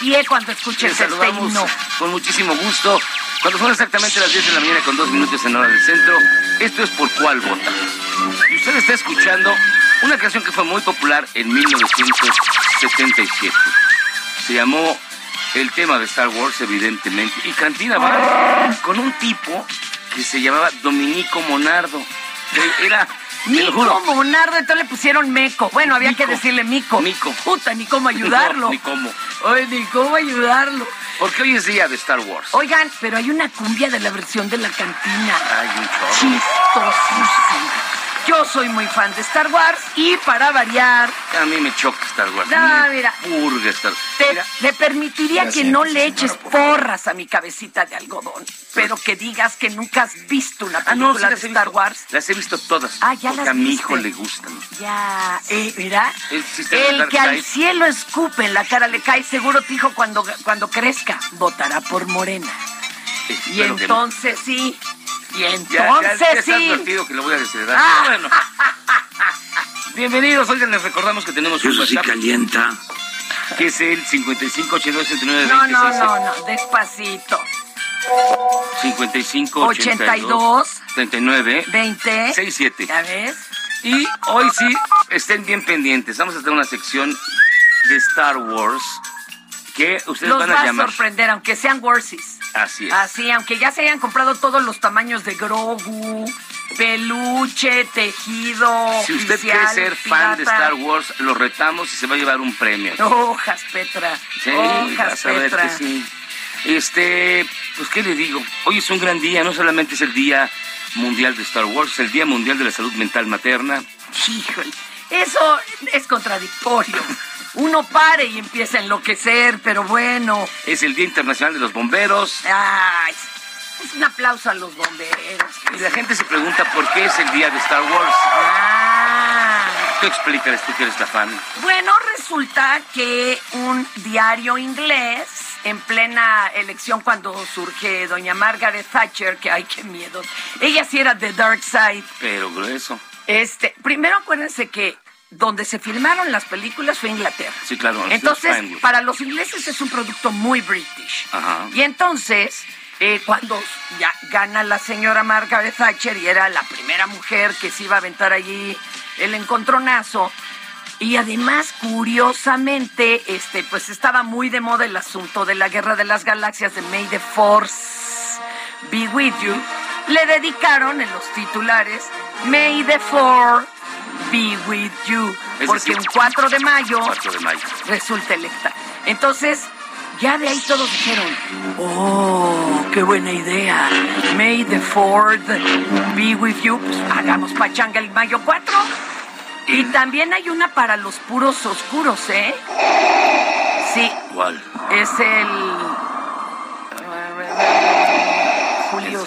Pie cuando escuches este saludamos himno. con muchísimo gusto. Cuando son exactamente las 10 de la mañana con dos minutos en hora del centro, esto es por cuál vota. Y usted está escuchando una canción que fue muy popular en 1977. Se llamó el tema de Star Wars, evidentemente. Y Cantina va con un tipo que se llamaba Dominico Monardo. que Era, Mico Monardo, entonces le pusieron Meco. Bueno, había que decirle Mico. Mico. Puta, ni cómo ayudarlo. ni cómo. Ay, ni cómo ayudarlo. Porque hoy es día de Star Wars. Oigan, pero hay una cumbia de la versión de la cantina. Hay un. Chistosísima. Yo soy muy fan de Star Wars y para variar, A mí me choca Star Wars. No, Me mira. Purga Star te, Mira, le permitiría que no le eches porras a mi cabecita de algodón, pero que digas que nunca has visto una Ah, no, película sí de Star visto. Wars. Las he visto todas. Ah, ya porque las a mi hijo le gustan. Ya, eh, mira, El que al cielo escupe en la cara le cae, seguro tu hijo cuando, cuando crezca votará por Morena. Y que entonces sí, y Ya, ya, entonces ya está sí. advertido que lo voy a desheredar. Ah. Bueno. Bienvenidos, oigan, les recordamos que tenemos un Eso sí WhatsApp calienta. que es el 55 82 69 No, no, 26 no, no, despacito. 55 82 39 20. 67. ¿Ya ves? Y hoy sí, estén bien pendientes. Vamos a hacer una sección de Star Wars que ustedes Los van va a a llamar. sorprender, aunque sean Worsies. Así es. Así, aunque ya se hayan comprado todos los tamaños de Grogu, peluche, tejido, Si usted oficial, quiere ser fan de. Star Wars, lo retamos y se va a llevar un premio. Hojas, Petra. Sí, Hojas, vas a ver Petra. que sí. Este, pues qué le digo, hoy es un gran día, no solamente es el día mundial de Star Wars, es el día mundial de la salud mental materna. Híjole, eso es contradictorio. Uno pare y empieza a enloquecer, pero bueno. Es el Día Internacional de los Bomberos. Ay, es un aplauso a los bomberos. Y la gente se pregunta por qué es el día de Star Wars. Ah. Tú explícales tú que eres la fan. Bueno, resulta que un diario inglés en plena elección cuando surge doña Margaret Thatcher, que ay, qué miedo. Ella sí era de Dark Side. Pero grueso. Este, primero acuérdense que donde se filmaron las películas fue Inglaterra. Sí, claro. Entonces, para los ingleses es un producto muy british. Ajá. Y entonces, eh, cuando ya gana la señora Margaret Thatcher y era la primera mujer que se iba a aventar allí el encontronazo, y además, curiosamente, este, pues estaba muy de moda el asunto de la guerra de las galaxias de May the Force Be With You. Le dedicaron en los titulares May the Force Be With You. Es Porque decir, un 4 de mayo 4 de mayo. resulta electa. Entonces, ya de ahí todos dijeron, oh, qué buena idea. May the Ford be with you. Pues hagamos pachanga el mayo 4. Y también hay una para los puros oscuros, ¿eh? Sí, ¿Cuál? es el...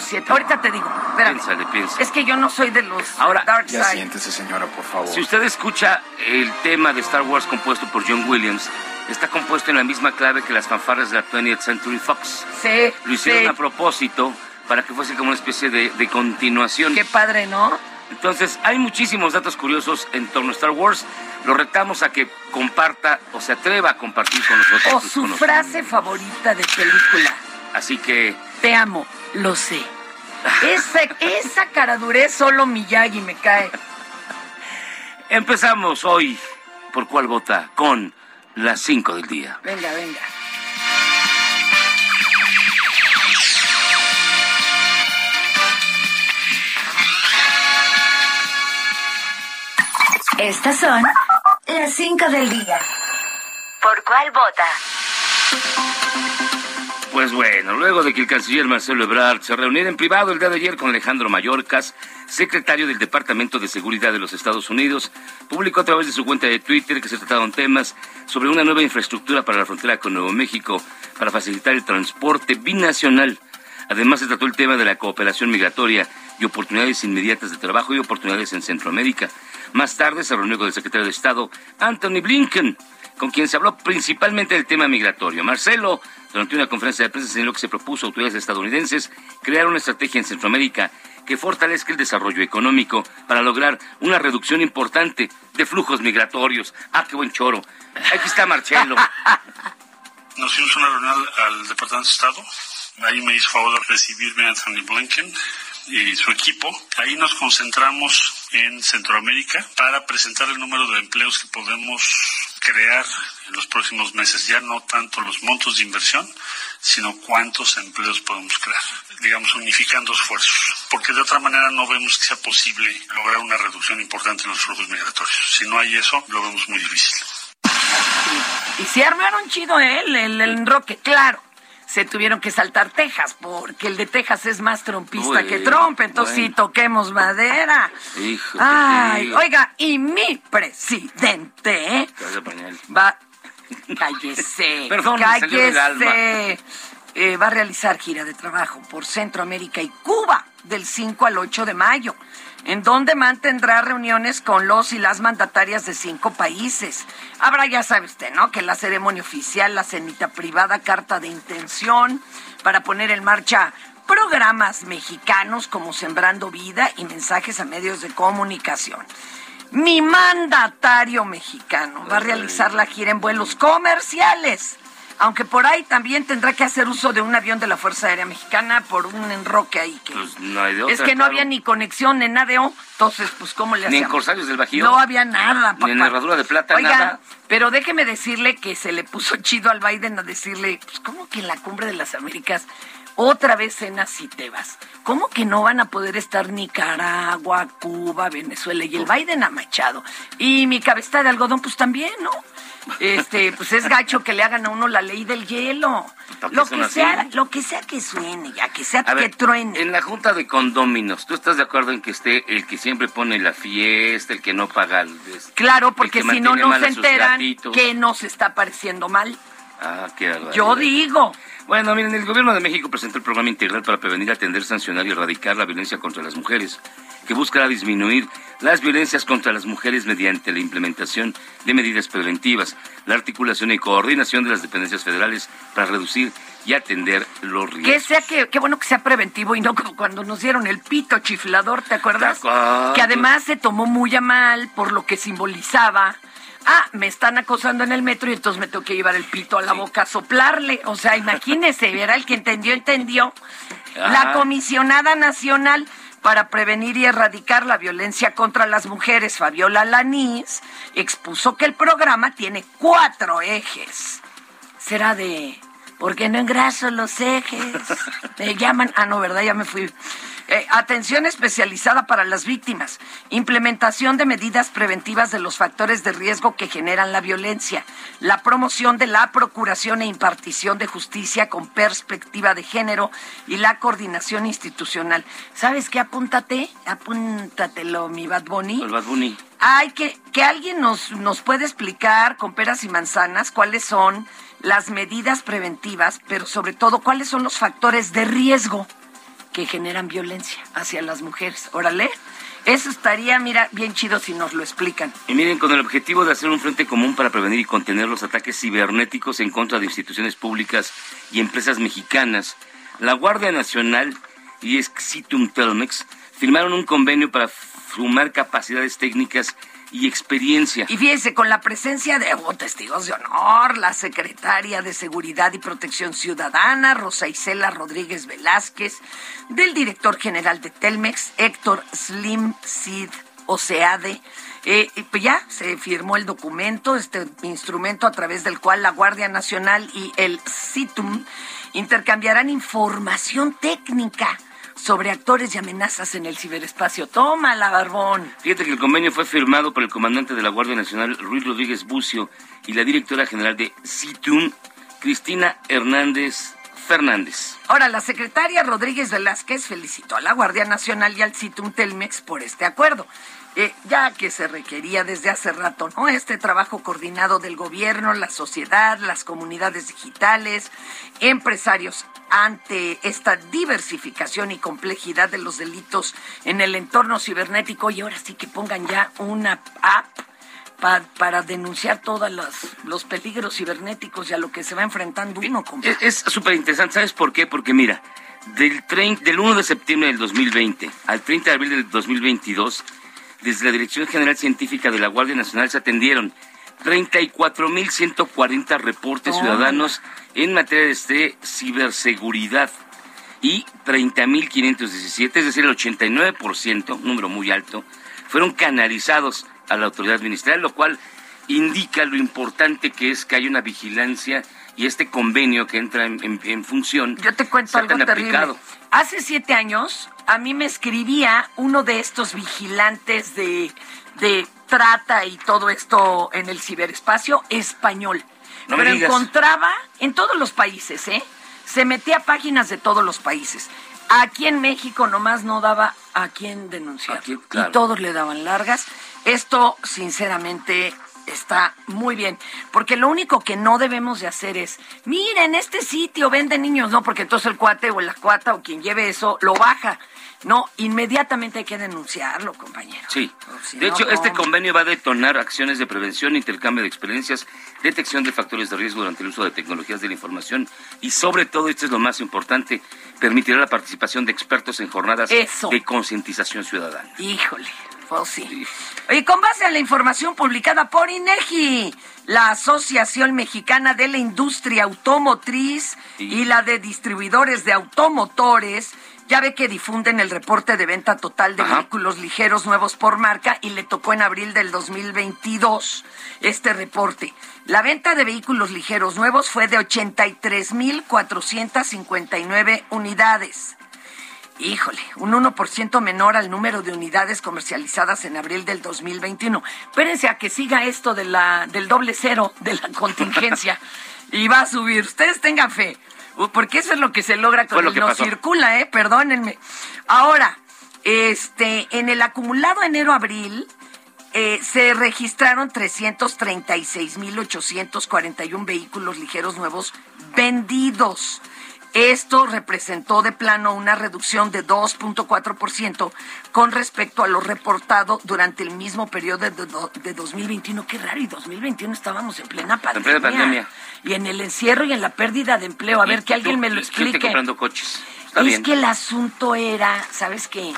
7. Ahorita te digo. Espérame. Piénsale, piénsale. Es que yo no soy de los Ahora, Dark Ya Side. siéntese, señora, por favor. Si usted escucha el tema de Star Wars compuesto por John Williams, está compuesto en la misma clave que las fanfarras de la 20th Century Fox. Sí, Lo hicieron sí. a propósito para que fuese como una especie de, de continuación. Qué padre, ¿no? Entonces, hay muchísimos datos curiosos en torno a Star Wars. Lo retamos a que comparta o se atreva a compartir con nosotros. O sus su frase favorita de película. Así que, Te amo, lo sé. Esa, esa caradurez solo Miyagi me cae. empezamos hoy. ¿Por cuál vota? Con las 5 del día. Venga, venga. Estas son las 5 del día. ¿Por cuál vota? Pues bueno, luego de que el canciller Marcelo Ebrard se reuniera en privado el día de ayer con Alejandro Mayorkas, secretario del Departamento de Seguridad de los Estados Unidos, publicó a través de su cuenta de Twitter que se trataron temas sobre una nueva infraestructura para la frontera con Nuevo México para facilitar el transporte binacional. Además, se trató el tema de la cooperación migratoria y oportunidades inmediatas de trabajo y oportunidades en Centroamérica. Más tarde se reunió con el secretario de Estado, Anthony Blinken, con quien se habló principalmente del tema migratorio. Marcelo, durante una conferencia de prensa, señaló que se propuso a autoridades estadounidenses crear una estrategia en Centroamérica que fortalezca el desarrollo económico para lograr una reducción importante de flujos migratorios. Ah, qué buen choro. Aquí está Marcelo. Nos a una reunión al Departamento de Estado. Ahí me hizo favor de recibirme Anthony Blinken y su equipo. Ahí nos concentramos en Centroamérica para presentar el número de empleos que podemos crear en los próximos meses. Ya no tanto los montos de inversión, sino cuántos empleos podemos crear. Digamos, unificando esfuerzos. Porque de otra manera no vemos que sea posible lograr una reducción importante en los flujos migratorios. Si no hay eso, lo vemos muy difícil. Y se armaron chido ¿eh? el, el, el claro. Se tuvieron que saltar Texas, porque el de Texas es más trompista Uy, que Trump, entonces sí bueno. toquemos madera. Hijo, ¿qué Ay, oiga, y mi presidente, ¿eh? Va cállese Perdón, cállese Eh, va a realizar gira de trabajo por Centroamérica y Cuba del 5 al 8 de mayo en donde mantendrá reuniones con los y las mandatarias de cinco países. Habrá, ya sabe usted, ¿no? Que la ceremonia oficial, la cenita privada, carta de intención para poner en marcha programas mexicanos como Sembrando Vida y mensajes a medios de comunicación. Mi mandatario mexicano va a realizar la gira en vuelos comerciales, aunque por ahí también tendrá que hacer uso de un avión de la Fuerza Aérea Mexicana por un enroque ahí que Pues no hay de es otra, que no había ni conexión en ADO, entonces pues cómo le Ni en? Corsarios del Bajío. No había nada, papá. Ni en Herradura de Plata, Oiga, nada. pero déjeme decirle que se le puso chido al Biden a decirle, pues cómo que en la cumbre de las Américas otra vez cenas y te vas. ¿Cómo que no van a poder estar Nicaragua, Cuba, Venezuela y el Biden amachado? Y mi cabeza de algodón, pues también, ¿no? Este, pues es gacho que le hagan a uno la ley del hielo. ¿Por qué Lo que sea, lo que sea que suene, ya que sea A que ver, truene. en la junta de condóminos, ¿tú estás de acuerdo en que esté el que siempre pone la fiesta, el que no paga el... Claro, porque que si no, no se enteran que nos está pareciendo mal. Ah, qué. Yo digo. Bueno, miren, el gobierno de México presentó el programa integral para prevenir, atender, sancionar y erradicar la violencia contra las mujeres, que buscará disminuir las violencias contra las mujeres mediante la implementación de medidas preventivas, la articulación y coordinación de las dependencias federales para reducir y atender los riesgos. Que sea que, qué bueno que sea preventivo y no como cuando nos dieron el pito chiflador, ¿te acuerdas? Que además se tomó muy a mal por lo que simbolizaba. Ah, me están acosando en el metro y entonces me tengo que llevar el pito a la boca a soplarle. O sea, imagínese, ¿verdad? El que entendió, entendió. La comisionada nacional para prevenir y erradicar la violencia contra las mujeres, Fabiola Lanís, expuso que el programa tiene cuatro ejes. Será de ¿Por qué no engraso los ejes? Me llaman. Ah, no, ¿verdad? Ya me fui. Eh, atención especializada para las víctimas. Implementación de medidas preventivas de los factores de riesgo que generan la violencia. La promoción de la procuración e impartición de justicia con perspectiva de género y la coordinación institucional. ¿Sabes qué? Apúntate. Apúntatelo, mi Bad Bunny. El Bad Bunny. Hay que, que alguien nos, nos puede explicar con peras y manzanas cuáles son las medidas preventivas, pero sobre todo cuáles son los factores de riesgo que generan violencia hacia las mujeres. Órale, eso estaría, mira, bien chido si nos lo explican. Y miren, con el objetivo de hacer un frente común para prevenir y contener los ataques cibernéticos en contra de instituciones públicas y empresas mexicanas, la Guardia Nacional y Exitum Telmex firmaron un convenio para sumar capacidades técnicas y experiencia. Y fíjense, con la presencia de oh, testigos de honor, la secretaria de Seguridad y Protección Ciudadana, Rosa Isela Rodríguez Velázquez, del director general de Telmex, Héctor Slim Cid Oceade. Eh, pues ya se firmó el documento, este instrumento a través del cual la Guardia Nacional y el CITUM intercambiarán información técnica sobre actores y amenazas en el ciberespacio. Tómala, Barbón. Fíjate que el convenio fue firmado por el comandante de la Guardia Nacional, Ruiz Rodríguez Bucio, y la directora general de CITUM, Cristina Hernández Fernández. Ahora, la secretaria Rodríguez Velázquez felicitó a la Guardia Nacional y al CITUM Telmex por este acuerdo. Eh, ya que se requería desde hace rato, ¿no? Este trabajo coordinado del gobierno, la sociedad, las comunidades digitales, empresarios ante esta diversificación y complejidad de los delitos en el entorno cibernético y ahora sí que pongan ya una app pa- para denunciar todos los, peligros cibernéticos y a lo que se va enfrentando uno. compadre. Es es súper interesante, ¿sabes por qué? Porque mira, del, del 1 de septiembre del 2020 al 30 de abril del 2022, desde la Dirección General Científica de la Guardia Nacional se atendieron 34.140 reportes Órale. ciudadanos en materia de ciberseguridad y 30.517, es decir, el 89%, un número muy alto, fueron canalizados a la autoridad ministerial, lo cual indica lo importante que es que haya una vigilancia y este convenio que entra en, en- en función. Yo te cuento algo tan terrible. aplicado. Hace siete años, a mí me escribía uno de estos vigilantes de, de trata y todo esto en el ciberespacio español. No me Pero encontraba en todos los países, ¿eh? Se metía a páginas de todos los países. Aquí en México nomás no daba a quién denunciar. Aquí, claro. Y todos le daban largas. Esto, sinceramente, está muy bien. Porque lo único que no debemos de hacer es, mira, en este sitio venden niños. No, porque entonces el cuate o la cuata o quien lleve eso lo baja. No, inmediatamente hay que denunciarlo, compañero. Sí. Si De no, hecho, este convenio va a detonar acciones de prevención, intercambio de experiencias, detección de factores de riesgo durante el uso de tecnologías de la información y sobre todo, esto es lo más importante, permitirá la participación de expertos en jornadas Eso. de concientización ciudadana. Híjole, pues sí. Oye, con base a la información publicada por INEGI, la Asociación Mexicana de la Industria Automotriz y la de Distribuidores de Automotores, ya ve que difunden el reporte de venta total de Ajá. vehículos ligeros nuevos por marca y le tocó en abril del 2022 este reporte. La venta de vehículos ligeros nuevos fue de 83.459 unidades. Híjole, un 1% menor al número de unidades comercializadas en abril del 2021. Espérense a que siga esto de la, del doble cero de la contingencia y va a subir. Ustedes tengan fe, porque eso es lo que se logra con lo el que no pasó. circula, ¿eh? Perdónenme. Ahora, este, en el acumulado enero-abril, eh, se registraron 336.841 vehículos ligeros nuevos vendidos. Esto representó de plano una reducción de 2.4% con respecto a lo reportado durante el mismo periodo de, 2021. Qué raro, y 2021 estábamos en plena pandemia. Y en el encierro y en la pérdida de empleo. A ver, que alguien me lo explique. comprando coches. es que el asunto era, ¿sabes qué?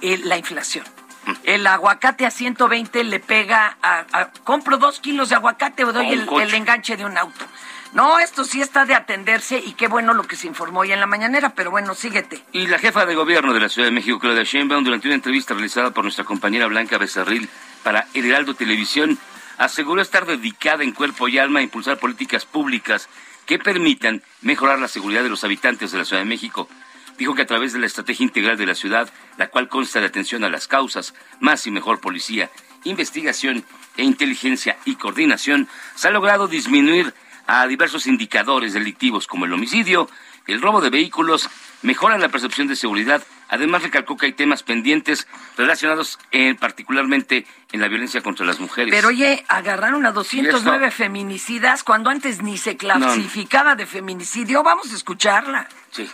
la inflación. Mm. El aguacate a 120 le pega a, compro dos kilos de aguacate o doy el enganche de un auto. No, esto sí está de atenderse y qué bueno lo que se informó hoy en la mañanera, pero bueno, síguete. Y la jefa de gobierno de la Ciudad de México, Claudia Sheinbaum, durante una entrevista realizada por nuestra compañera Blanca Becerril para El Heraldo Televisión, aseguró estar dedicada en cuerpo y alma a impulsar políticas públicas que permitan mejorar la seguridad de los habitantes de la Ciudad de México. Dijo que a través de la estrategia integral de la ciudad, la cual consta de atención a las causas, más y mejor policía, investigación e inteligencia y coordinación, se ha logrado disminuir a diversos indicadores delictivos como el homicidio, el robo de vehículos, mejoran la percepción de seguridad. Además, recalcó que hay temas pendientes relacionados en, particularmente en la violencia contra las mujeres. Pero oye, agarraron a 209 feminicidas cuando antes ni se clasificaba de feminicidio. Vamos a escucharla. Sí.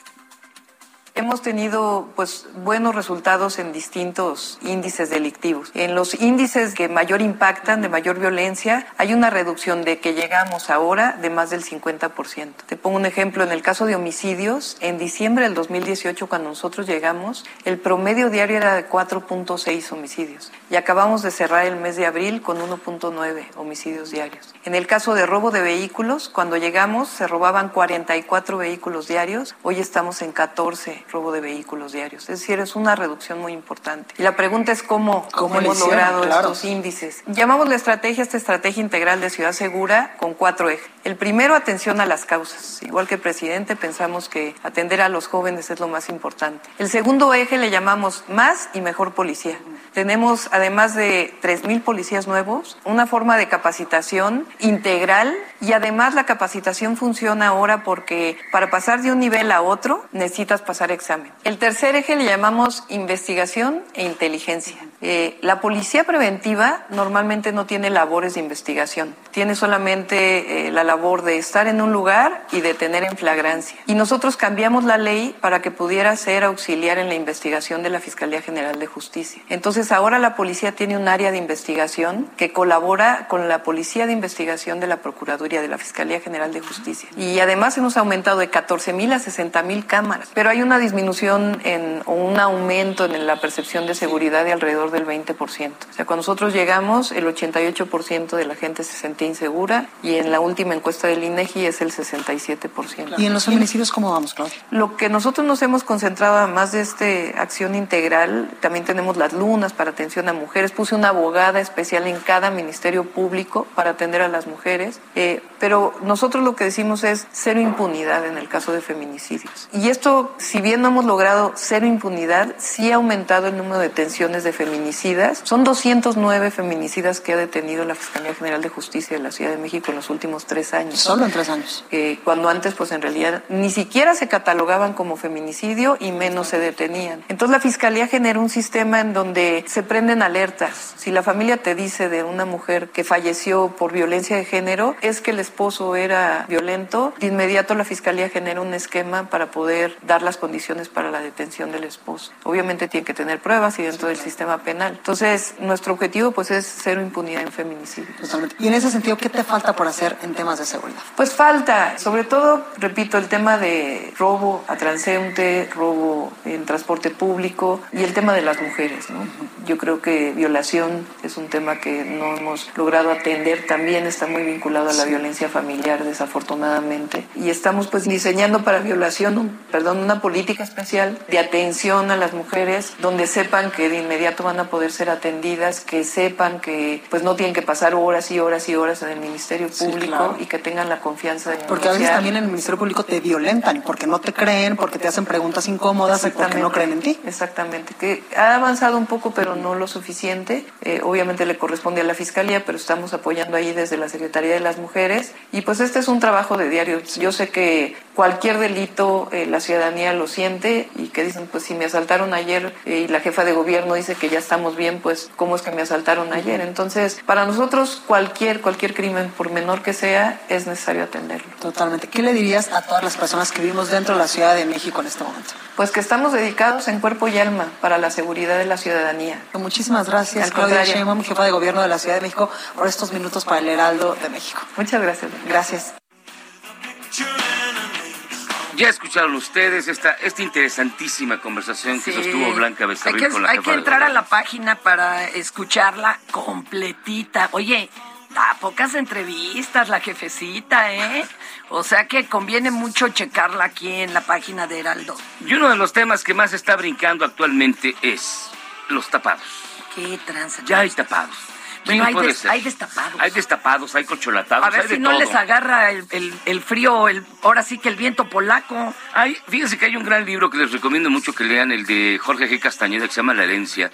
Hemos tenido pues buenos resultados en distintos índices delictivos. En los índices que mayor impactan, de mayor violencia, hay una reducción de que llegamos ahora de más del 50%. Te pongo un ejemplo, en el caso de homicidios, en diciembre del 2018 cuando nosotros llegamos, el promedio diario era de 4.6 homicidios y acabamos de cerrar el mes de abril con 1.9 homicidios diarios. En el caso de robo de vehículos, cuando llegamos se robaban 44 vehículos diarios, hoy estamos en 14 robo de vehículos diarios. Es decir, es una reducción muy importante. Y la pregunta es cómo, ¿Cómo hemos logrado estos índices. Llamamos la estrategia, esta estrategia integral de ciudad segura, con cuatro ejes. El primero, atención a las causas. Igual que el presidente, pensamos que atender a los jóvenes es lo más importante. El segundo eje le llamamos más y mejor policía. Tenemos, además de 3.000 policías nuevos, una forma de capacitación integral y además la capacitación funciona ahora porque para pasar de un nivel a otro necesitas pasar examen. El tercer eje le llamamos investigación e inteligencia. Eh, la policía preventiva normalmente no tiene labores de investigación, tiene solamente eh, la labor de estar en un lugar y de tener en flagrancia. Y nosotros cambiamos la ley para que pudiera ser auxiliar en la investigación de la Fiscalía General de Justicia. Entonces ahora la policía tiene un área de investigación que colabora con la Policía de Investigación de la Procuraduría de la Fiscalía General de Justicia. Y además hemos aumentado de 14 mil a 60 mil cámaras. Pero hay una disminución en, o un aumento en la percepción de seguridad de alrededor del 20%. O sea, cuando nosotros llegamos, el 88% de la gente se sentía insegura y en la última encuesta del INEGI es el 67%. ¿Y en los feminicidios cómo vamos, Claudia? Lo que nosotros nos hemos concentrado, además de esta acción integral, también tenemos las lunas para atención a mujeres. Puse una abogada especial en cada ministerio público para atender a las mujeres. Eh, pero nosotros lo que decimos es cero impunidad en el caso de feminicidios. Y esto, si bien no hemos logrado cero impunidad, sí ha aumentado el número de detenciones de feminicidios feminicidas. Son 209 feminicidas que ha detenido la Fiscalía General de Justicia de la Ciudad de México en los últimos tres años. Solo en tres años. Eh, cuando antes, pues en realidad ni siquiera se catalogaban como feminicidio y menos se detenían. Entonces la Fiscalía genera un sistema en donde se prenden alertas. Si la familia te dice de una mujer que falleció por violencia de género, es que el esposo era violento, de inmediato la Fiscalía genera un esquema para poder dar las condiciones para la detención del esposo. Obviamente tiene que tener pruebas y dentro del sistema penal entonces, nuestro objetivo pues es cero impunidad en feminicidio. Totalmente. Y en ese sentido, ¿qué te falta por hacer en temas de seguridad? Pues falta, sobre todo, repito, el tema de robo a transeúnte, robo en transporte público y el tema de las mujeres, ¿no? Yo creo que violación es un tema que no hemos logrado atender, también está muy vinculado a la violencia familiar, desafortunadamente. Y estamos pues diseñando para violación, perdón, una política especial de atención a las mujeres donde sepan que de inmediato van a poder ser atendidas, que sepan que pues no tienen que pasar horas y horas y horas en el Ministerio Público y que tengan la confianza de Porque a veces también en el Ministerio Público te violentan, porque no te creen, porque te hacen preguntas incómodas y porque no creen en ti. Exactamente, que ha avanzado un poco pero no lo suficiente. Eh, obviamente le corresponde a la Fiscalía, pero estamos apoyando ahí desde la Secretaría de las Mujeres y pues este es un trabajo de diario. Yo sé que cualquier delito eh, la ciudadanía lo siente y que dicen pues si me asaltaron ayer eh, y la jefa de gobierno dice que ya estamos bien, pues cómo es que me asaltaron ayer. Entonces, para nosotros cualquier, cualquier crimen, por menor que sea, es necesario atenderlo. Totalmente. ¿Qué le dirías a todas las personas que vivimos dentro de la Ciudad de México en este momento? Pues que estamos dedicados en cuerpo y alma para la seguridad de la ciudadanía. Muchísimas gracias, Al Claudia. Sheinbaum, jefa de gobierno de la Ciudad de México, por estos minutos para el Heraldo de México. Muchas gracias. Gracias. Ya escucharon ustedes esta, esta interesantísima conversación que Sí. sostuvo Blanca Hay Becerril que, con la hay jefa que entrar a la página para escucharla completita. Oye, da pocas entrevistas la jefecita, ¿eh? O sea que conviene mucho checarla aquí en la página de Heraldo. Y uno de los temas que más está brincando actualmente es los tapados. Qué tranza. Ya hay tapados. Sí, hay, puede des- ser. hay destapados. Hay destapados, hay colcholatados, A ver hay si de no todo. les agarra el, el- el frío, el, ahora sí que el viento polaco. Hay, fíjense que hay un gran libro que les recomiendo mucho que lean, el de Jorge G. Castañeda, que se llama La herencia,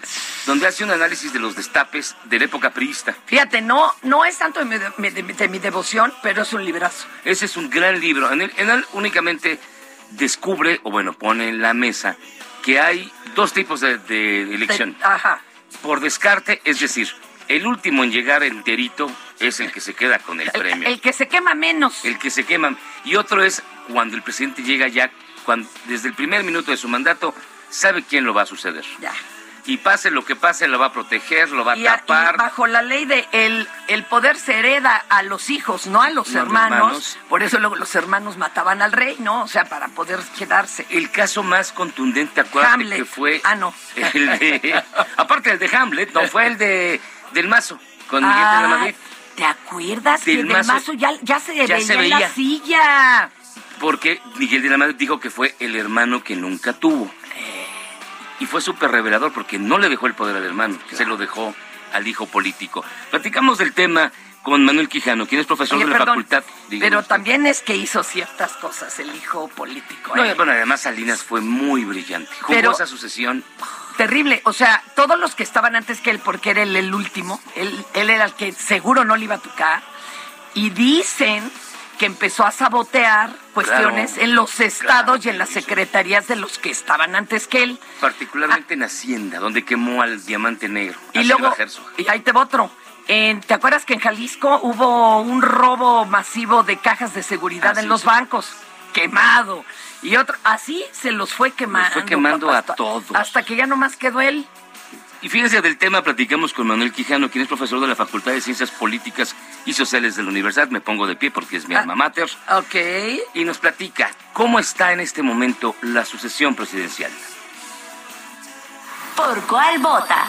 donde hace un análisis de los destapes de la época priista. Fíjate, no, no es tanto de mi, de- de- de mi devoción, pero es un librazo. Ese es un gran libro. En él, en él únicamente descubre, o bueno, pone en la mesa, que hay dos tipos de, elección. Ajá. Por descarte, es decir, el último en llegar enterito es el que se queda con el premio. El que se quema menos. el que se queman. Y otro es cuando el presidente llega ya, cuando, desde el primer minuto de su mandato, sabe quién lo va a suceder. Ya. Y pase lo que pase, lo va a proteger, lo va a Y, a- y tapar. bajo la ley de el, el poder se hereda a los hijos, no a los No hermanos. hermanos. Por eso luego los hermanos mataban al rey, ¿no? O sea, para poder quedarse. El caso más contundente, acuérdate Hamlet. que fue. Ah, no. El de, aparte del de Hamlet, no fue el de del Mazo, con Miguel de la Ah, Madrid. ¿Te acuerdas Del que del Mazo- ya, ya se ya veía se en la silla? Porque Miguel de la Madrid dijo que fue el hermano que nunca tuvo. Y fue súper revelador porque no le dejó el poder al hermano, se lo dejó al hijo político. Platicamos del tema con Manuel Quijano, quien es profesor Oye, de la perdón, facultad. Dígame pero también es que hizo ciertas cosas el hijo político. No, ¿eh? bueno, además Salinas fue muy brillante. Jugó Pero- esa sucesión. Terrible, o sea, todos los que estaban antes que él, porque era él el último, él, él era el que seguro no le iba a tocar, y dicen que empezó a sabotear cuestiones Claro, en los estados claro y en las secretarías de los que estaban antes que él. Particularmente en Hacienda, donde quemó al diamante negro. Y luego, y ahí te va otro. En- ¿Te acuerdas que en Jalisco hubo un robo masivo de cajas de seguridad Ah, en sí, los sí. bancos? Quemado. Y otro, así se los fue quemando. fue quemando papá, a hasta- todos. Hasta que ya nomás quedó él. Y fíjense, del tema platicamos con Manuel Quijano, quien es profesor de la Facultad de Ciencias Políticas y Sociales de la Universidad. Me pongo de pie porque es mi Ah. alma mater. Ok. Y nos platica cómo está en este momento la sucesión presidencial. ¿Por cuál vota?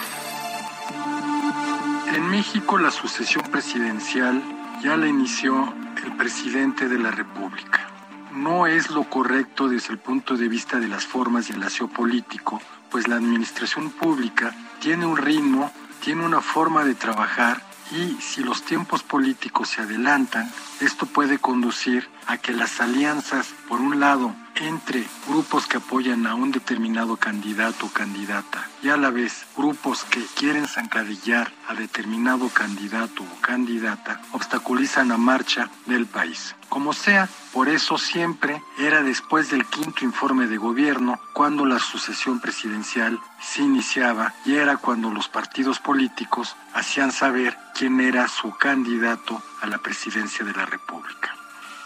En México la sucesión presidencial ya la inició el presidente de la República. No es lo correcto desde el punto de vista de las formas y el aseo político, pues la administración pública tiene un ritmo, tiene una forma de trabajar y si los tiempos políticos se adelantan, esto puede conducir a que las alianzas, por un lado, entre grupos que apoyan a un determinado candidato o candidata y a la vez grupos que quieren zancadillar a determinado candidato o candidata, obstaculizan la marcha del país. Como sea, por eso siempre era después del quinto informe de gobierno cuando la sucesión presidencial se iniciaba y era cuando los partidos políticos hacían saber quién era su candidato a la presidencia de la República.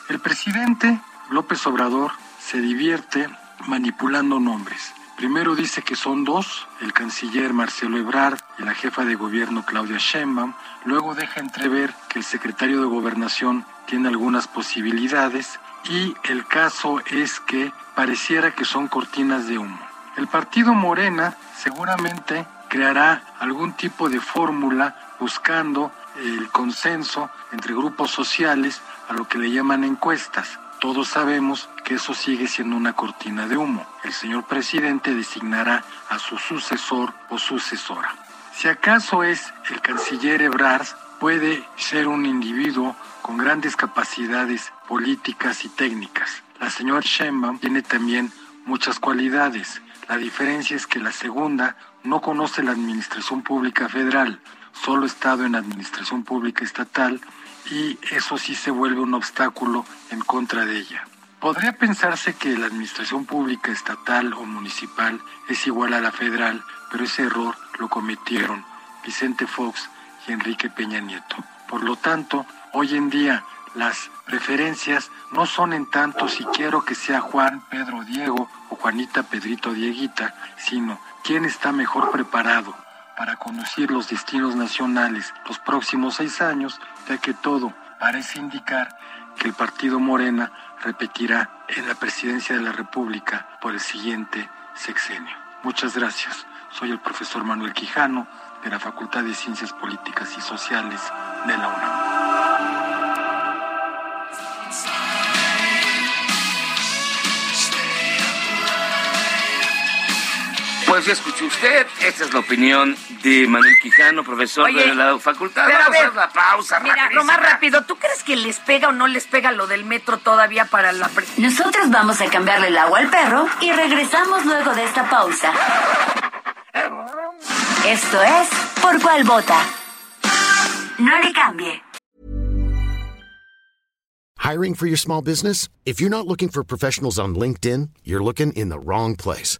El presidente López Obrador se divierte manipulando nombres. Primero dice que son dos, el canciller Marcelo Ebrard y la jefa de gobierno Claudia Sheinbaum. Luego deja entrever que el secretario de gobernación tiene algunas posibilidades y el caso es que pareciera que son cortinas de humo. El partido Morena seguramente creará algún tipo de fórmula buscando el consenso entre grupos sociales a lo que le llaman encuestas. Todos sabemos que eso sigue siendo una cortina de humo. El señor presidente designará a su sucesor o sucesora. Si acaso es el canciller Ebrard, puede ser un individuo con grandes capacidades políticas y técnicas. La señora Sheinbaum tiene también muchas cualidades. La diferencia es que la segunda no conoce la administración pública federal, solo ha estado en administración pública estatal y eso sí se vuelve un obstáculo en contra de ella. Podría pensarse que la administración pública estatal o municipal es igual a la federal, pero ese error lo cometieron Vicente Fox y Enrique Peña Nieto. Por lo tanto, hoy en día las preferencias no son en tanto si quiero que sea Juan, Pedro, Diego o Juanita, Pedrito, Dieguita, sino quién está mejor preparado para conducir los destinos nacionales los próximos seis años, ya que todo parece indicar que el partido Morena repetirá en la presidencia de la República por el siguiente sexenio. Muchas gracias. Soy el profesor Manuel Quijano de la Facultad de Ciencias Políticas y Sociales de la UNAM. Pues ya escuchó usted, esta es la opinión de Manuel Quijano, profesor Oye, de la facultad. pero Vamos a ver, hacer la pausa. Mira, lo rapidísima. más rápido, ¿tú crees que les pega o no les pega lo del metro todavía para la... pre- Nosotros vamos a cambiarle el agua al perro y regresamos luego de esta pausa. Esto es Por cuál vota. No le cambie. Hiring for your small business? If you're not looking for professionals on LinkedIn, you're looking in the wrong place.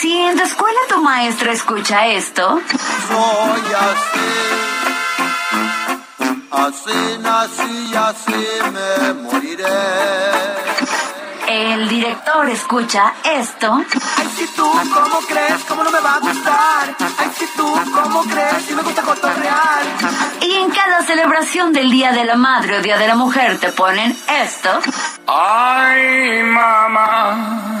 Si en tu escuela tu maestra escucha esto, Soy así, así nací y así me moriré. el director escucha esto, Ay, si tú, ¿cómo crees? ¿Cómo no me va a gustar? Ay, si tú, ¿cómo crees? Si me gusta cotorrear. y en cada celebración del Día de la Madre o Día de la Mujer te ponen esto, Ay, mamá,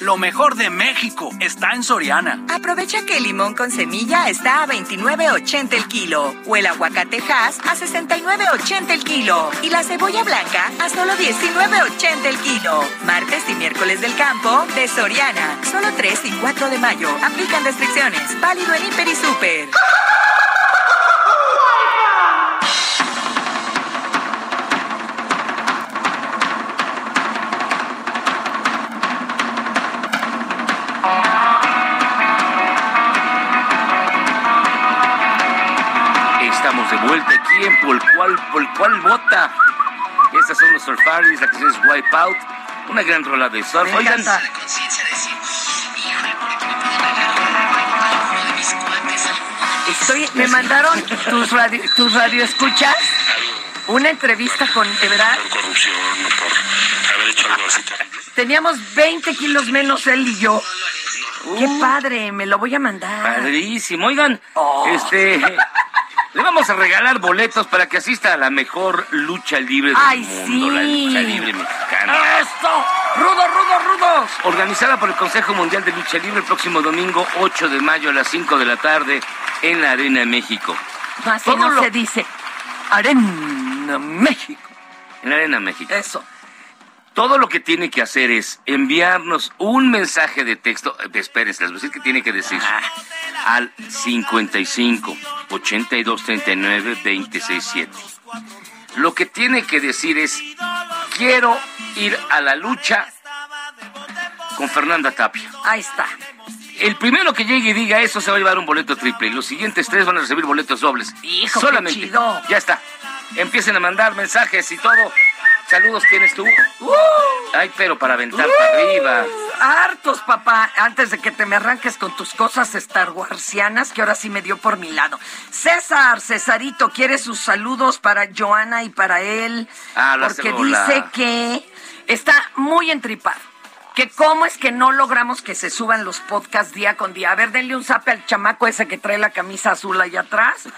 Lo mejor de México está en Soriana. Aprovecha que el limón con semilla está a 29.80 el kilo o el aguacate Hass a 69.80 el kilo y la cebolla blanca a solo 19.80 el kilo. Martes y miércoles del campo de Soriana. Solo 3 y 4 de mayo. Aplican restricciones. Válido en Hiper y Super. Estamos de vuelta aquí en Por cual, por cual vota. Estas son los Surfaris, la canción es Wipeout, una gran rola de surf. Me Oigan, encanta. Estoy, me mandaron tus radio, tus radioescuchas una entrevista con, de verdad, corrupción o por haber hecho algo así teníamos 20 kilos menos él y yo. Qué padre, me lo voy a mandar. padrísimo. Oigan, Oh. este. Vamos a regalar boletos para que asista a la mejor lucha libre del Ay, mundo, la lucha libre mexicana. ¡Esto! ¡Rudos, rudos, rudos! Organizada por el Consejo Mundial de Lucha Libre el próximo domingo 8 de mayo a las 5 de la tarde en la Arena México. Así Todo no lo- se dice. Arena México. En la Arena México. Eso. Todo lo que tiene que hacer es enviarnos un mensaje de texto. Espérense, les voy a decir que tiene que decir. Al 55 82 39 26 7. Lo que tiene que decir es: Quiero ir a la lucha con Fernanda Tapia. Ahí está. El primero que llegue y diga eso se va a llevar un boleto triple. Y los siguientes tres van a recibir boletos dobles. Hijo, qué Solamente. chido. Ya está. Empiecen a mandar mensajes y todo. Saludos tienes tú. Ay, pero para aventar para arriba. Hartos, papá. Antes de que te me arranques con tus cosas Star Warsianas, que ahora sí me dio por mi lado. César, Cesarito, quiere sus saludos para Joana y para él. Ah, porque dice que está muy entripado. Que cómo es que no logramos que se suban los podcasts día con día. A ver, denle un zape al chamaco ese que trae la camisa azul allá atrás,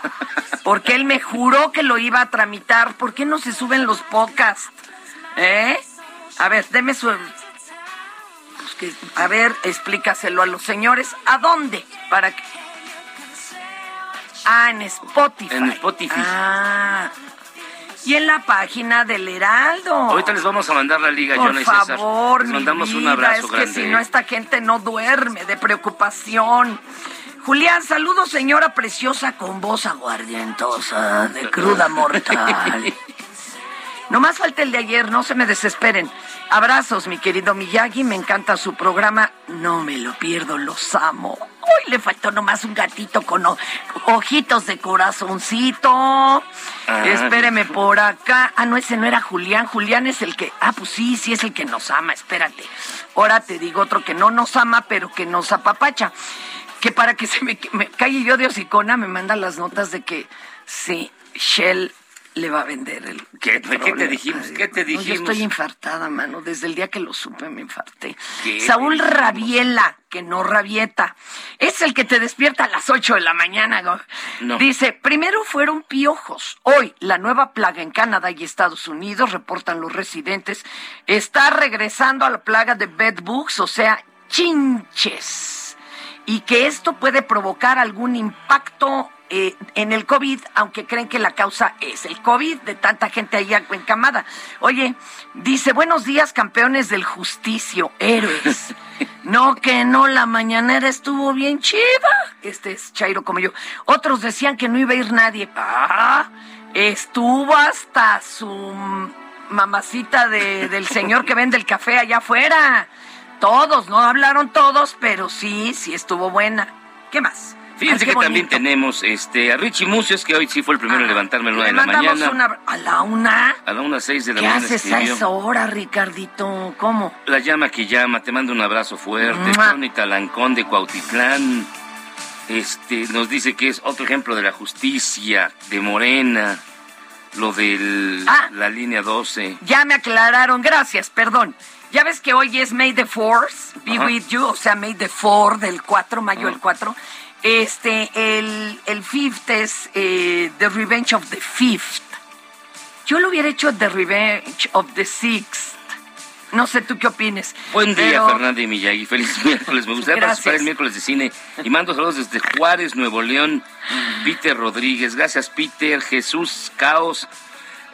porque él me juró que lo iba a tramitar. ¿Por qué no se suben los podcasts? ¿Eh? A ver, deme su... Pues que- a ver, explícaselo a los señores. ¿A dónde? Para que... Ah, en Spotify. En Spotify. Ah. Y en la página del Heraldo. Ahorita les vamos a mandar la liga, Por Jonah y César. favor, Les mi mandamos un vida, abrazo es que grande. si no esta gente no duerme de preocupación. Julián, saludos señora preciosa con voz aguardientosa de cruda mortal. No más falta el de ayer, no se me desesperen. Abrazos, mi querido Miyagi, me encanta su programa, no me lo pierdo, los amo. Hoy le faltó nomás un gatito con ojitos de corazoncito. Ah, Espéreme por acá. Ah, no, ese no era Julián. Julián es el que. Ah, pues sí, sí es el que nos ama. Espérate. Ahora te digo otro que no nos ama, pero que nos apapacha. Que para que se me, me calle yo de hocicona, me manda las notas de que sí, Shell le va a vender el. ¿Qué, ¿Qué te dijimos? ¿Qué te No, yo dijimos? estoy infartada, mano. Desde el día que lo supe me infarté. ¿Qué Saúl dijimos? Rabiela, que no rabieta. Es el que te despierta a las 8 de la mañana. No. Dice, primero fueron piojos. Hoy, la nueva plaga en Canadá y Estados Unidos, reportan los residentes, está regresando a la plaga de bedbugs, o sea, chinches. Y que esto puede provocar algún impacto eh, en el COVID, aunque creen que la causa es el COVID, de tanta gente ahí encamada. Oye, dice, buenos días, campeones del justicio, héroes. No, que no, la mañanera estuvo bien chida. Este es Chairo como yo. Otros decían que no iba a ir nadie. Ah, estuvo hasta su mamacita de- del señor que vende el café allá afuera. Todos, no hablaron todos, pero sí, sí estuvo buena. ¿Qué más? Fíjense Ay, qué que también tenemos este, a Richie Mucios, que hoy sí fue el primero en levantarme a las Le 9 de la mañana. una... ¿A la una? A la 1 6 de la ¿Qué mañana haces a escribió. esa hora, Ricardito? ¿Cómo? La llama que llama, te mando un abrazo fuerte. ¡Mua! Tony Talancón de Cuautitlán. Este, nos dice que es otro ejemplo de la justicia, de Morena, lo de Ah. la línea 12. Ya me aclararon, gracias, perdón. Ya ves que hoy es May the Force, be Ajá. with you, o sea, May the 4 del 4, mayo Ah. del 4. Este, el, el fifth es eh, The Revenge of the Fifth. Yo lo hubiera hecho The Revenge of the Sixth. No sé tú qué opines. Buen día, pero- Fernanda y Miyagi. Feliz miércoles. Me gustaría Gracias. participar el miércoles de cine. Y mando saludos desde Juárez, Nuevo León. Peter Rodríguez. Gracias, Peter. Jesús Caos.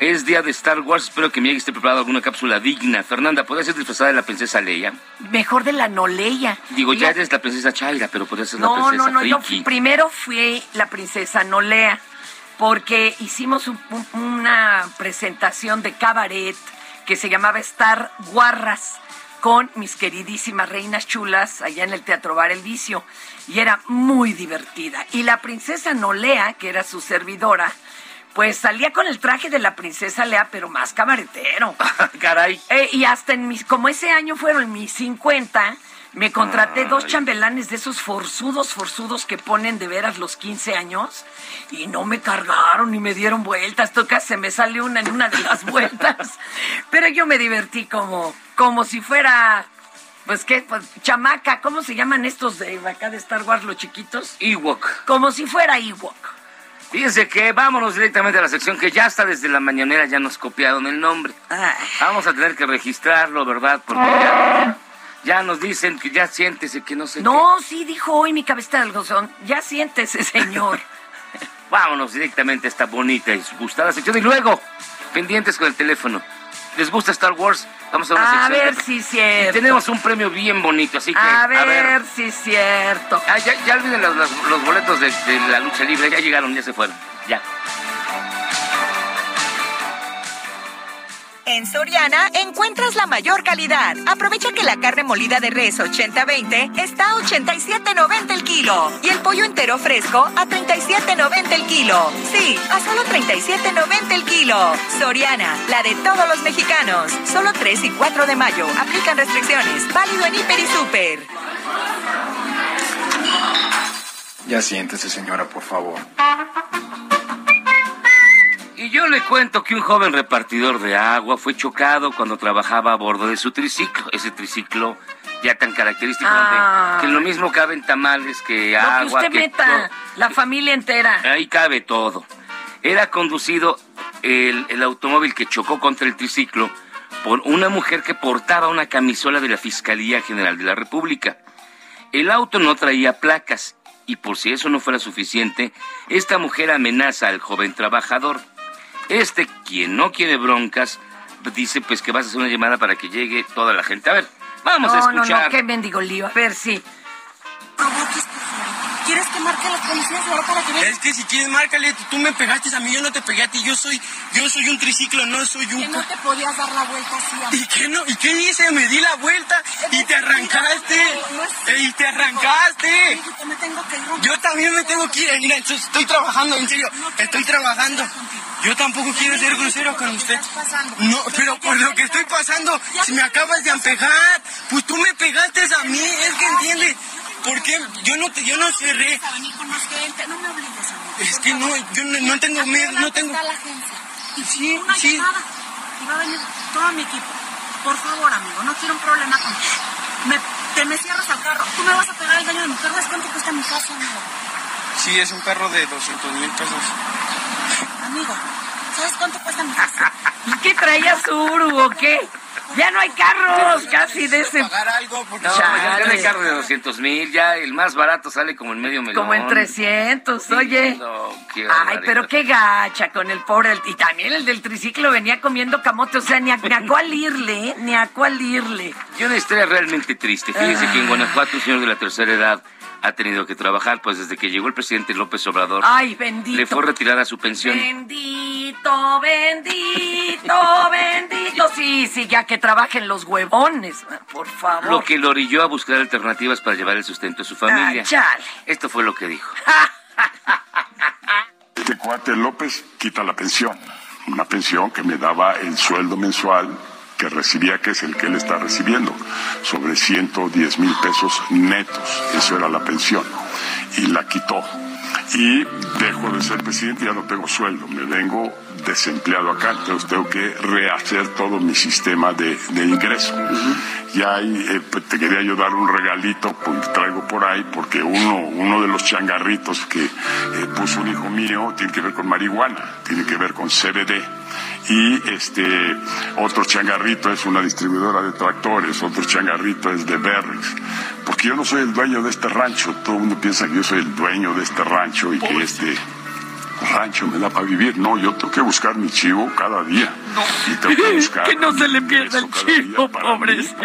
Es día de Star Wars. Espero que Miyagi esté preparado alguna cápsula digna. Fernanda, ¿podría ser disfrazada de la princesa Leia? Mejor de la Noleya. Digo, ya eres la princesa Chaira, pero podría ser la No, princesa no, no, yo Friki. fui- primero fui la princesa Nolea, porque hicimos un- un- una presentación de cabaret que se llamaba Star Guarras con mis queridísimas reinas chulas allá en el Teatro Bar El Vicio, y era muy divertida. Y la princesa Nolea, que era su servidora, pues salía con el traje de la princesa Lea, pero más cabaretero. Caray. Eh, y hasta en mis, como ese año fueron mis 50, me contraté dos chambelanes de esos forzudos, forzudos que ponen de veras los 15 años y no me cargaron ni me dieron vueltas. Toca se me salió una en una de las vueltas. Pero yo me divertí como, como si fuera, pues qué, pues, chamaca, ¿cómo se llaman estos de acá de Star Wars, los chiquitos? Ewok. Como si fuera Ewok. Fíjense que vámonos directamente a la sección que ya está desde la mañanera, ya nos copiaron el nombre. Vamos a tener que registrarlo, ¿verdad? Porque ya, ya nos dicen que ya siéntese que no sé No, sí, dijo hoy mi cabeza del gozón. Ya siéntese, señor. Vámonos directamente a esta bonita y gustada sección. Y luego, pendientes con el teléfono. ¿Les gusta Star Wars? Vamos a una A sección. ver de- si es cierto. Y tenemos un premio bien bonito, así que... A ver, si es cierto. Ah, ya, ya olviden los, los- los boletos de, de la lucha libre, ya llegaron, ya se fueron. Ya. En Soriana encuentras la mayor calidad. Aprovecha que la carne molida de res 80-20 está a 87.90 el kilo y el pollo entero fresco a 37.90 el kilo. Sí, a solo 37.90 el kilo. Soriana, la de todos los mexicanos. Solo 3 y 4 de mayo. Aplican restricciones. Válido en Hiper y Super. Ya siéntese, señora, por favor. Y yo le cuento que un joven repartidor de agua fue chocado cuando trabajaba a bordo de su triciclo. Ese triciclo ya tan característico Ah. donde que lo mismo caben tamales que Lo que agua. usted que meta, la familia entera. Ahí cabe todo. Era conducido el, el automóvil que chocó contra el triciclo por una mujer que portaba una camisola de la Fiscalía General de la República. El auto no traía placas y por si eso no fuera suficiente, esta mujer amenaza al joven trabajador. Este, quien no quiere broncas, dice pues que vas a hacer una llamada para que llegue toda la gente. A ver, vamos a no, no, escuchar. no, qué mendigo lío. A ver, sí. ¿Quieres que marque la policía ahora para que veas? Es que si quieres, márcale. Tú me pegaste a mí, yo no te pegué a ti. Yo soy, yo soy un triciclo, no soy un... Que no te podías dar la vuelta así. ¿Y qué no? ¿Y qué hice? Me di la vuelta y te arrancaste. Eh, Y te arrancaste. Yo me tengo que ir. Yo también me tengo que ir. Mira, estoy- trabajando, en serio. Estoy trabajando. Yo tampoco quiero ser grosero con usted. No, pero por lo que estoy pasando, si me acabas de pegar, pues tú me pegaste a mí, es que entiende. ¿Por qué? Yo no, te, yo no cerré. A venir con más gente. No me obligues, amigo. Es que no, yo no, no tengo miedo, no tengo... La agencia. Sí, Una sí. llamada. Y va a venir todo mi equipo. Por favor, amigo, no quiero un problema contigo. Me, te me cierras al carro. Tú me vas a pegar el daño de mi carro. ¿Sabes cuánto cuesta mi casa, amigo? Sí, es un carro de 200 mil pesos. Amigo, ¿sabes cuánto cuesta mi casa? ¿Y qué traía su Uru o qué? Ya no hay carros casi de ese. Pagar algo porque... No, ya Chale. tiene carro de 200 mil, ya el más barato sale como en medio millón. Como en 300, oye. No, qué Ay, pero qué gacha con el pobre. del- Y también el del triciclo venía comiendo camote. O sea, ni a, ni a cuál irle, ¿eh? Ni a cuál irle. Y una historia realmente triste. Fíjense que en Guanajuato un señor de la tercera edad ha tenido que trabajar, pues desde que llegó el presidente López Obrador, Ay, bendito. le fue retirada su pensión. Bendito, bendito, bendito. Sí, sí, ya que trabajen los huevones, por favor. Lo que lo orilló a buscar alternativas para llevar el sustento a su familia. Ah, chale. Esto fue lo que dijo. Este cuate López quita la pensión, una pensión que me daba el sueldo mensual que recibía, que es el que él está recibiendo, sobre 110 mil pesos netos, eso era la pensión, y la quitó. Y dejo de ser presidente, ya no tengo sueldo, me vengo desempleado acá, entonces tengo que rehacer todo mi sistema de, de ingreso. Y ahí eh, pues, te quería yo dar un regalito, pues traigo por ahí, porque uno, uno de los changarritos que eh, puso un hijo mío tiene que ver con marihuana, tiene que ver con CBD. Y este otro changarrito es una distribuidora de tractores, otro changarrito es de Berrix. Porque yo no soy el dueño de este rancho, todo el mundo piensa que yo soy el dueño de este rancho y que este rancho me da para vivir. No, yo tengo que buscar mi chivo cada día. Y tengo que buscar Que no se le pierda el chivo, pobrecito.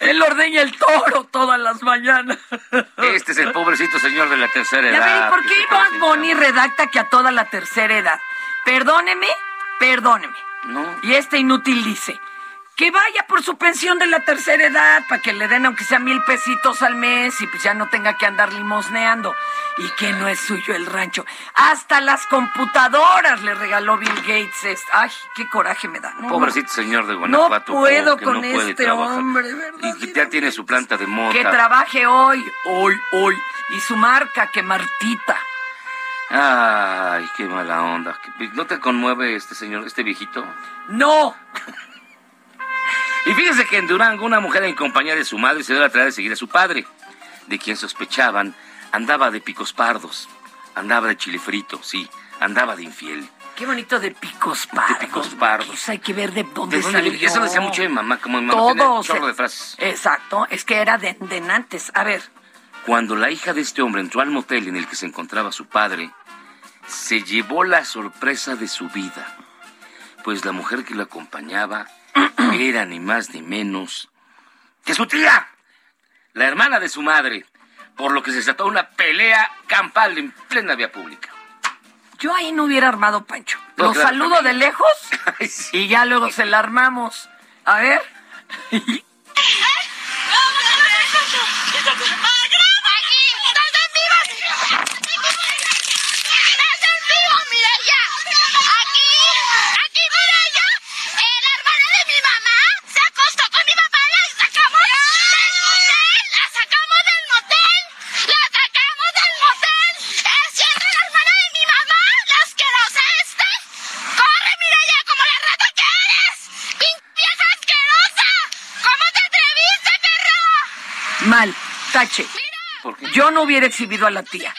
Él ordeña el toro todas las mañanas. Este es el pobrecito señor de la tercera Ya edad. ven, ¿por qué Iván Boni redacta que a toda la tercera edad? Perdóneme, perdóneme. Y este inútil dice que vaya por su pensión de la tercera edad para que le den aunque sea mil pesitos al mes y pues ya no tenga que andar limosneando. Y que no es suyo el rancho. Hasta las computadoras le regaló Bill Gates. Ay, qué coraje me da. No, Pobrecito señor de Guanajuato. No puedo que con no puede este trabajar. hombre, ¿verdad? Y ya tiene su planta de mota. Que trabaje hoy, hoy, hoy. Y su marca, que Martita. Ay, qué mala onda. ¿No te conmueve este señor, este viejito? No. Y fíjese que en Durango una mujer en compañía de su madre se dio la tarea de seguir a su padre, de quien sospechaban andaba de picos pardos, andaba de chile frito, sí, andaba de infiel. Qué bonito de picos pardos. De picos pardos. Eso hay que ver de dónde, ¿De dónde salió. viene? Eso decía mucho mi mamá, como mi mamá tenía Todo. un chorro de frases. Exacto, es que era de, de Nantes. A ver, Cuando la hija de este hombre entró al motel en el que se encontraba su padre, se llevó la sorpresa de su vida, pues la mujer que lo acompañaba era ni más ni menos que su tía, la hermana de su madre, por lo que se desató una pelea campal en plena vía pública. yo ahí no hubiera armado Pancho. No, Lo claro, saludo de lejos y ya luego se la armamos. A ver. Mal, tache. Yo no hubiera exhibido a la tía.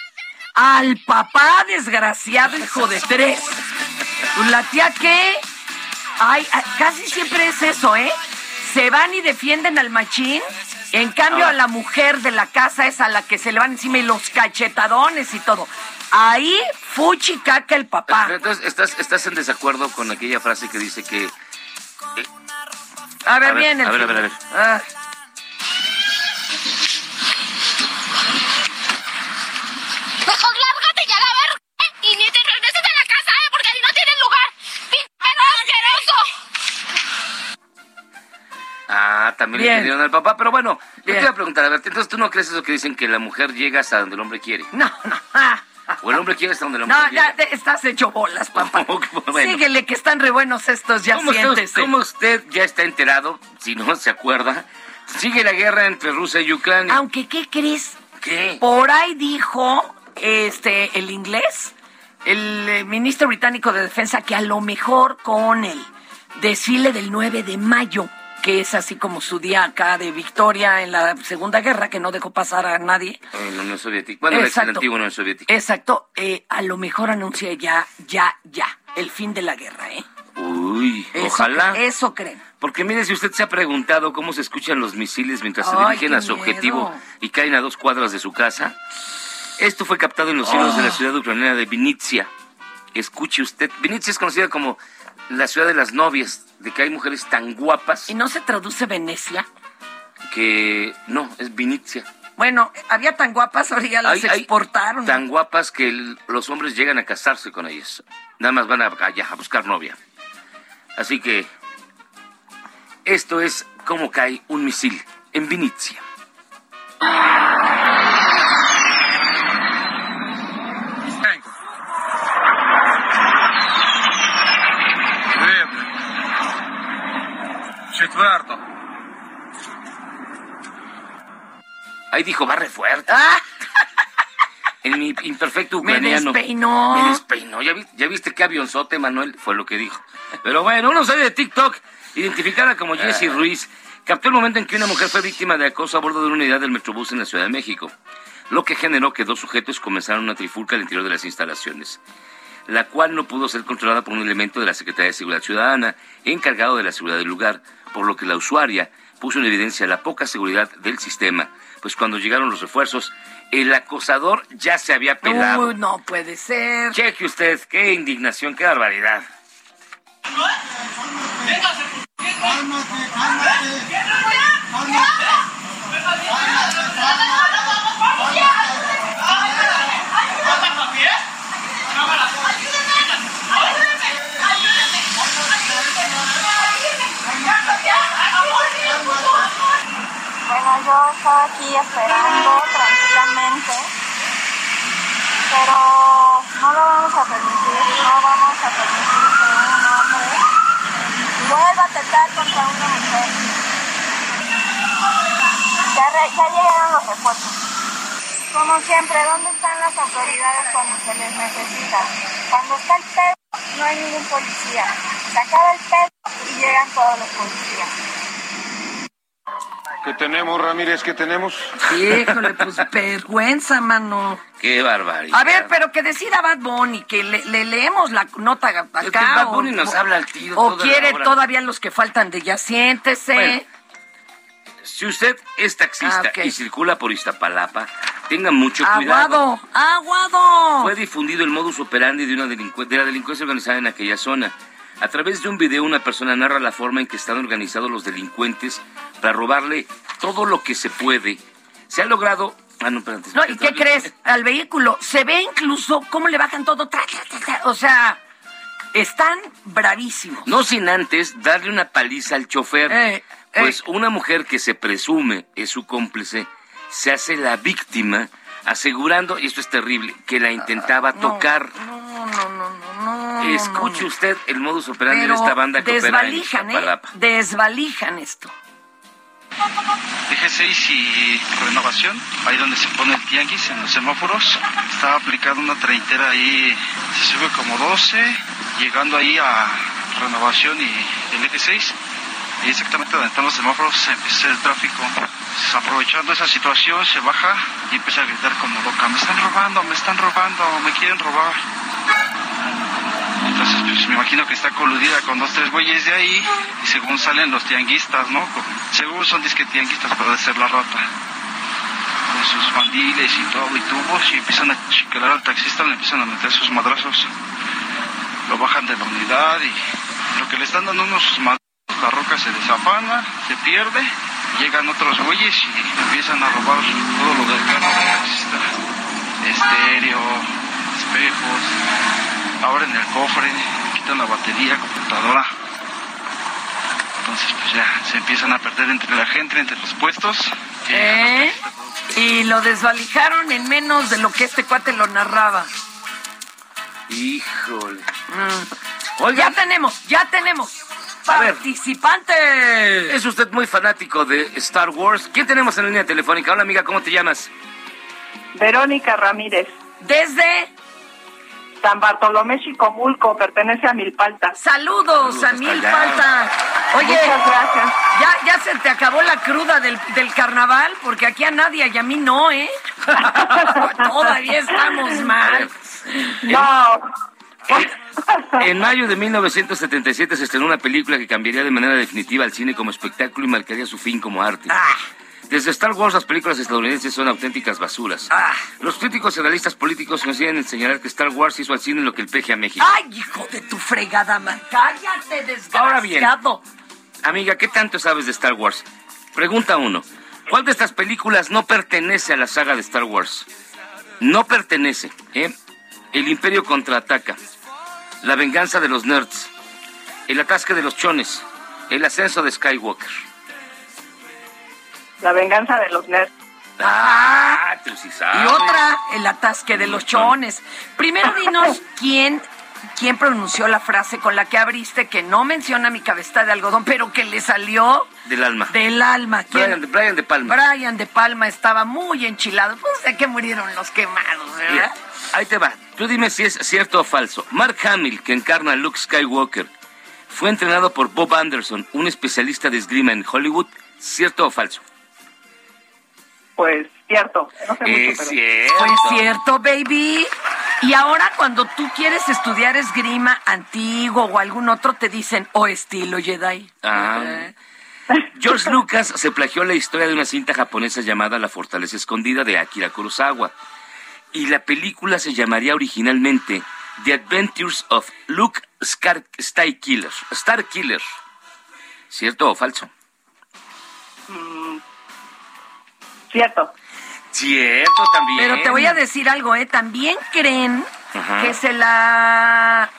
Al papá desgraciado, hijo de tres. ¿La tía qué? Ay, casi siempre es eso, ¿eh? Se van y defienden al machín. En cambio, Ah. a la mujer de la casa es a la que se le van encima y los cachetadones y todo. Ahí, fuchi caca el papá. Pero entonces, ¿estás, ¿estás en desacuerdo con aquella frase que dice que... A ver, A ver, bien el a ver, a ver, a ver. Ah. También Bien. le pidieron al papá, pero bueno, yo te Bien. iba a preguntar, a ver, entonces tú no crees eso que dicen que la mujer llega hasta donde el hombre quiere. No, no. O el hombre quiere hasta donde la mujer No, ya llega. te- estás hecho bolas, papá. Bueno. Síguele que están re buenos estos, ya ¿Cómo usted, siéntese. cómo usted ya está enterado, si no se acuerda? Sigue la guerra entre Rusia y Ucrania. Aunque, ¿qué crees? ¿Qué? Por ahí dijo este el inglés, el eh, ministro británico de Defensa, que a lo mejor con el desfile del 9 de mayo, que es así como su día acá de victoria en la Segunda Guerra, que no dejó pasar a nadie. En la Unión Soviética. Bueno, la- la Exacto. antigua Unión Soviética. Exacto, eh, a lo mejor anuncia ya, ya, ya, el fin de la guerra, ¿eh? Uy, Eso ojalá. Eso creen. Porque mire, si usted se ha preguntado cómo se escuchan los misiles mientras se dirigen a su miedo. objetivo y caen a dos cuadras de su casa, esto fue captado en los cielos Oh. de la ciudad ucraniana de Vinitsia. Escuche usted, Vinitsia es conocida como la ciudad de las novias, de que hay mujeres tan guapas ¿Y no se traduce Venecia? que... No, es Vinitsia. Bueno, había tan guapas, ahora ya las Hay- hay exportaron. Tan guapas que el- los hombres llegan a casarse con ellas. Nada más van a, allá a buscar novia. Así que esto es cómo cae un misil en Vinitsia. Четверто. Ahí dijo barre fuerte. En mi imperfecto Me ucraniano. despeinó. Me despeinó. ¿Ya, vi- ya viste qué avionzote, Manuel? Fue lo que dijo. Pero bueno, una usuaria de TikTok, identificada como Jessie Ruiz, captó el momento en que una mujer fue víctima de acoso a bordo de una unidad del Metrobús en la Ciudad de México, lo que generó que dos sujetos comenzaran una trifulca al interior de las instalaciones, la cual no pudo ser controlada por un elemento de la Secretaría de Seguridad Ciudadana encargado de la seguridad del lugar, por lo que la usuaria puso en evidencia la poca seguridad del sistema, pues cuando llegaron los refuerzos, el acosador ya se había pelado. Uy, no puede ser. Cheque usted, qué indignación, qué barbaridad. Bueno, yo estaba aquí esperando tranquilamente, pero no lo vamos a permitir, no vamos a permitir que un hombre vuelva a atentar contra una mujer. Ya, ya llegaron los refuerzos. Como siempre, ¿dónde están las autoridades cuando se les necesita? Cuando está el pedo, no hay ningún policía. Se acaba el pedo y llegan todos los policías. ¿Qué tenemos, Ramírez? ¿Qué tenemos? Híjole, pues vergüenza, mano. Qué barbaridad. A ver, pero que decida Bad Bunny, que le, le leemos la nota acá. Es que Bad o- Bunny nos habla al tiro O toda la quiere hora. todavía los que faltan de ya siéntese. Bueno, Si usted es taxista Ah, y circula por Iztapalapa, tenga mucho cuidado. Aguado, aguado. Fue difundido el modus operandi de, una de la delincuencia organizada en aquella zona. A través de un video, una persona narra la forma en que están organizados los delincuentes para robarle todo lo que se puede. Se ha logrado... Ah, no, espérate, No, ¿y qué crees? Al vehículo se ve incluso cómo le bajan todo. tra, tra, tra, tra. O sea, están bravísimos. No sin antes darle una paliza al chofer. Eh, pues una mujer que se presume es su cómplice se hace la víctima asegurando, y esto es terrible, que la intentaba tocar. No, no, no, no. Escuche usted el modus operandi Pero de esta banda que opera en desvalijan, ¿eh? Desvalijan esto. Eje 6 y renovación, ahí donde se pone el tianguis en los semáforos. Estaba aplicando una treintera ahí, se sube como 12, llegando ahí a renovación y el eje 6. Y exactamente donde están los semáforos se empieza el tráfico. Aprovechando esa situación se baja y empieza a gritar como loca, me están robando, me están robando, me quieren robar. Entonces, pues me imagino que está coludida con dos, tres güeyes de ahí y según salen los tianguistas, ¿no? Según son disque tianguistas para ser la rata. Con sus bandiles y todo y tubos y empiezan a chicalar al taxista, le empiezan a meter sus madrazos. Lo bajan de la unidad y lo que le están dando unos madrazos, la roca se desafana, se pierde, llegan otros güeyes y empiezan a robar todo lo del carro taxista. Estéreo, espejos, abren el cofre, quitan la batería, computadora. Entonces pues ya se empiezan a perder entre la gente, entre los puestos. ¿Eh? Y lo desvalijaron en menos de lo que este cuate lo narraba. Híjole. Mm. Ya tenemos, ya tenemos. Participante. Es usted muy fanático de Star Wars. ¿Quién tenemos en la línea telefónica? Hola amiga, ¿cómo te llamas? Verónica Ramírez. Desde San Bartolomé Chicomulco, pertenece a Milpalta. Saludos, Saludos a. Milpalta. Oye, Muchas gracias. Ya, ya se te acabó la cruda del, del carnaval, porque aquí a nadie y a mí no, ¿eh? Todavía estamos mal. No. En mayo de 1977 se estrenó una película que cambiaría de manera definitiva al cine como espectáculo y marcaría su fin como arte. Desde Star Wars las películas estadounidenses son auténticas basuras. Los críticos y analistas políticos coinciden en señalar que Star Wars hizo al cine lo que el peje a México. Ay, hijo de tu fregada, man. Cállate, desgraciado. Ahora bien, amiga, ¿qué tanto sabes de Star Wars? Pregunta uno. ¿Cuál de estas películas no pertenece a la saga de Star Wars? No pertenece, ¿eh? El Imperio contraataca. La venganza de los nerds. El atasque de los chones. El ascenso de Skywalker. La venganza de los nerds. Ah, tú sí Y otra, el atasque de los chones. Primero dinos quién, quién pronunció la frase con la que abriste, que no menciona mi cabeza de algodón, pero que le salió Del alma. del alma. ¿Quién? Brian, de- Brian de Palma. Brian de Palma estaba muy enchilado. Pues de que murieron los quemados, ¿verdad? Mira, ahí te va. Tú dime si es cierto o falso. Mark Hamill, que encarna a Luke Skywalker, fue entrenado por Bob Anderson, un especialista de esgrima en Hollywood. ¿Cierto o falso? Pues cierto. No sé mucho, Es pero- cierto. Fue cierto, baby. Y ahora cuando tú quieres estudiar esgrima antiguo o algún otro, te dicen, o estilo Jedi. Ah. George Lucas se plagió la historia de una cinta japonesa llamada La Fortaleza Escondida de Akira Kurosawa. Y la película se llamaría originalmente The Adventures of Luke Scar Star Killer. Star Killer. ¿Cierto o falso? Mm, cierto. Cierto también. Pero te voy a decir algo, ¿eh? También creen Ajá. que se la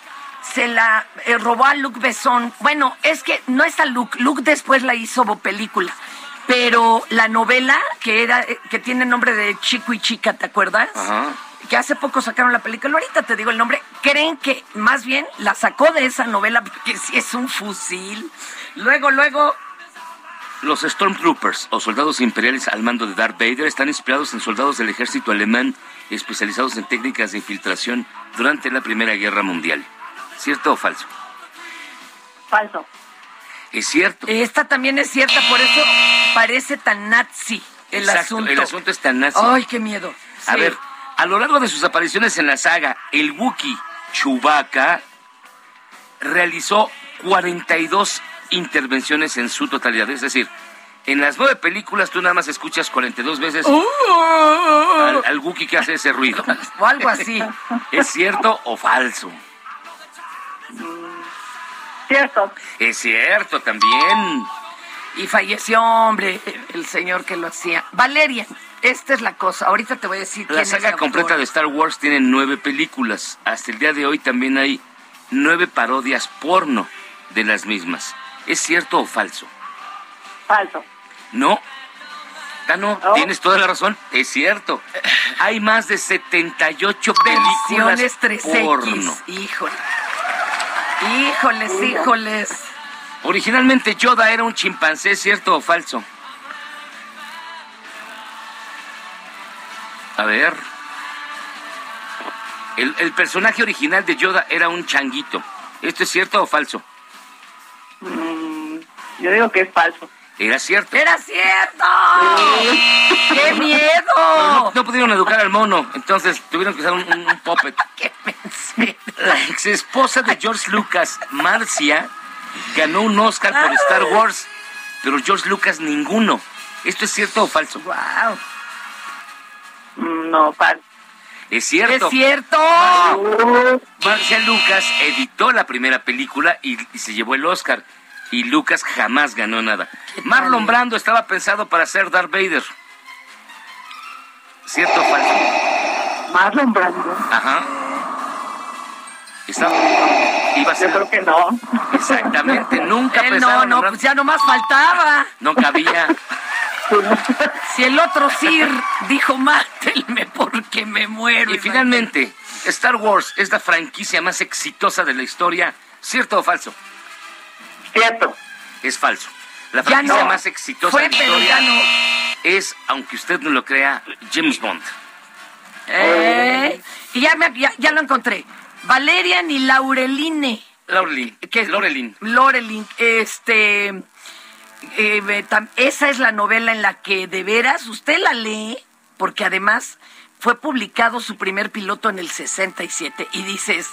se la eh, robó a Luke Besson. Bueno, es que no es a Luke. Luke después la hizo película. Pero la novela que era eh, que tiene nombre de Chico y Chica, ¿te acuerdas? Ajá. Que hace poco sacaron la película. Ahorita te digo el nombre. Creen que más bien la sacó de esa novela porque sí es un fusil. Luego, luego Los Stormtroopers, o soldados imperiales al mando de Darth Vader, están inspirados en soldados del ejército alemán especializados en técnicas de infiltración durante la Primera Guerra Mundial. ¿Cierto o falso? Falso. Es cierto. Esta también es cierta, por eso parece tan nazi el Exacto, asunto. El asunto es tan nazi. Ay, qué miedo. A ver, a lo largo de sus apariciones en la saga, el Wookiee Chewbacca realizó 42 intervenciones en su totalidad. Es decir, en las nueve películas tú nada más escuchas 42 veces al, al Wookiee que hace ese ruido. O algo así. ¿Es cierto o falso? Cierto. Es cierto también. Y falleció, hombre, el señor que lo hacía. Valeria, esta es la cosa. Ahorita te voy a decir La saga completa de Star Wars tiene nueve películas. Hasta el día de hoy también hay nueve parodias porno de las mismas. ¿Es cierto o falso? Falso. No. Ah, no, tienes toda la razón. Es cierto. Hay más de 78 películas Versiones 3X. porno. Híjole. Híjoles, híjoles. Originalmente Yoda era un chimpancé, ¿cierto o falso? A ver. El, el personaje original de Yoda era un changuito. ¿Esto es cierto o falso? Mm, Yo digo que es falso. Era cierto. ¡Era cierto! ¡Qué miedo! No, no pudieron educar al mono, entonces tuvieron que usar un, un- un puppet. La ex esposa de George Lucas, Marcia, ganó un Oscar por Star Wars, pero George Lucas ninguno. ¿Esto es cierto o falso? ¡Wow! No, falso. Es cierto. ¡Es cierto! Marcia Lucas editó la primera película y, y se llevó el Oscar. Y Lucas jamás ganó nada. Marlon Brando estaba pensado para ser Darth Vader. ¿Cierto o falso? Marlon Brando. Ajá. Estaba, iba a ser. Yo creo que no. Exactamente, nunca Él pensaron. no, no, pues ya nomás faltaba. No cabía. Si el otro Sir dijo, mátenme porque me muero. Y finalmente, Star Wars es la franquicia más exitosa de la historia. ¿Cierto o falso? Cierto. Es falso. La franquicia no. más exitosa Fue, de la historia no. es, aunque usted no lo crea, James Bond. Eh, y ya, me- ya, ya lo encontré. Valerian y Laureline. Laurelin. Que- Lorelin. Lorelin, este. eh, esa es la novela en la que de veras usted la lee, porque además fue publicado su primer piloto en el 67 y dices,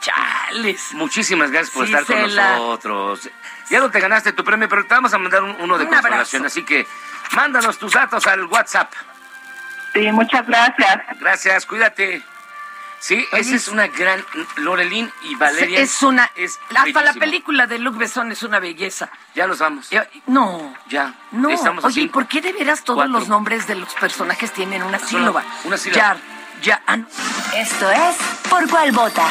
chales. Muchísimas gracias por Sí, estar con la- nosotros. Ya no te ganaste tu premio, pero te vamos a mandar un- uno de Un consolación. Así que mándanos tus datos al WhatsApp. Sí, muchas gracias. Gracias, cuídate. Sí, esa es una gran Lorelin y Valeria. Es una. es hasta la película de Luc Besson es una belleza. Ya los vamos. Ya- No. Ya. No, Estamos oye, ¿y cinco. ¿por qué de veras todos Cuatro. los nombres de los personajes tienen una sílaba? una sílaba. Ya, ya, ah, no. Esto es Por Cuál Vota.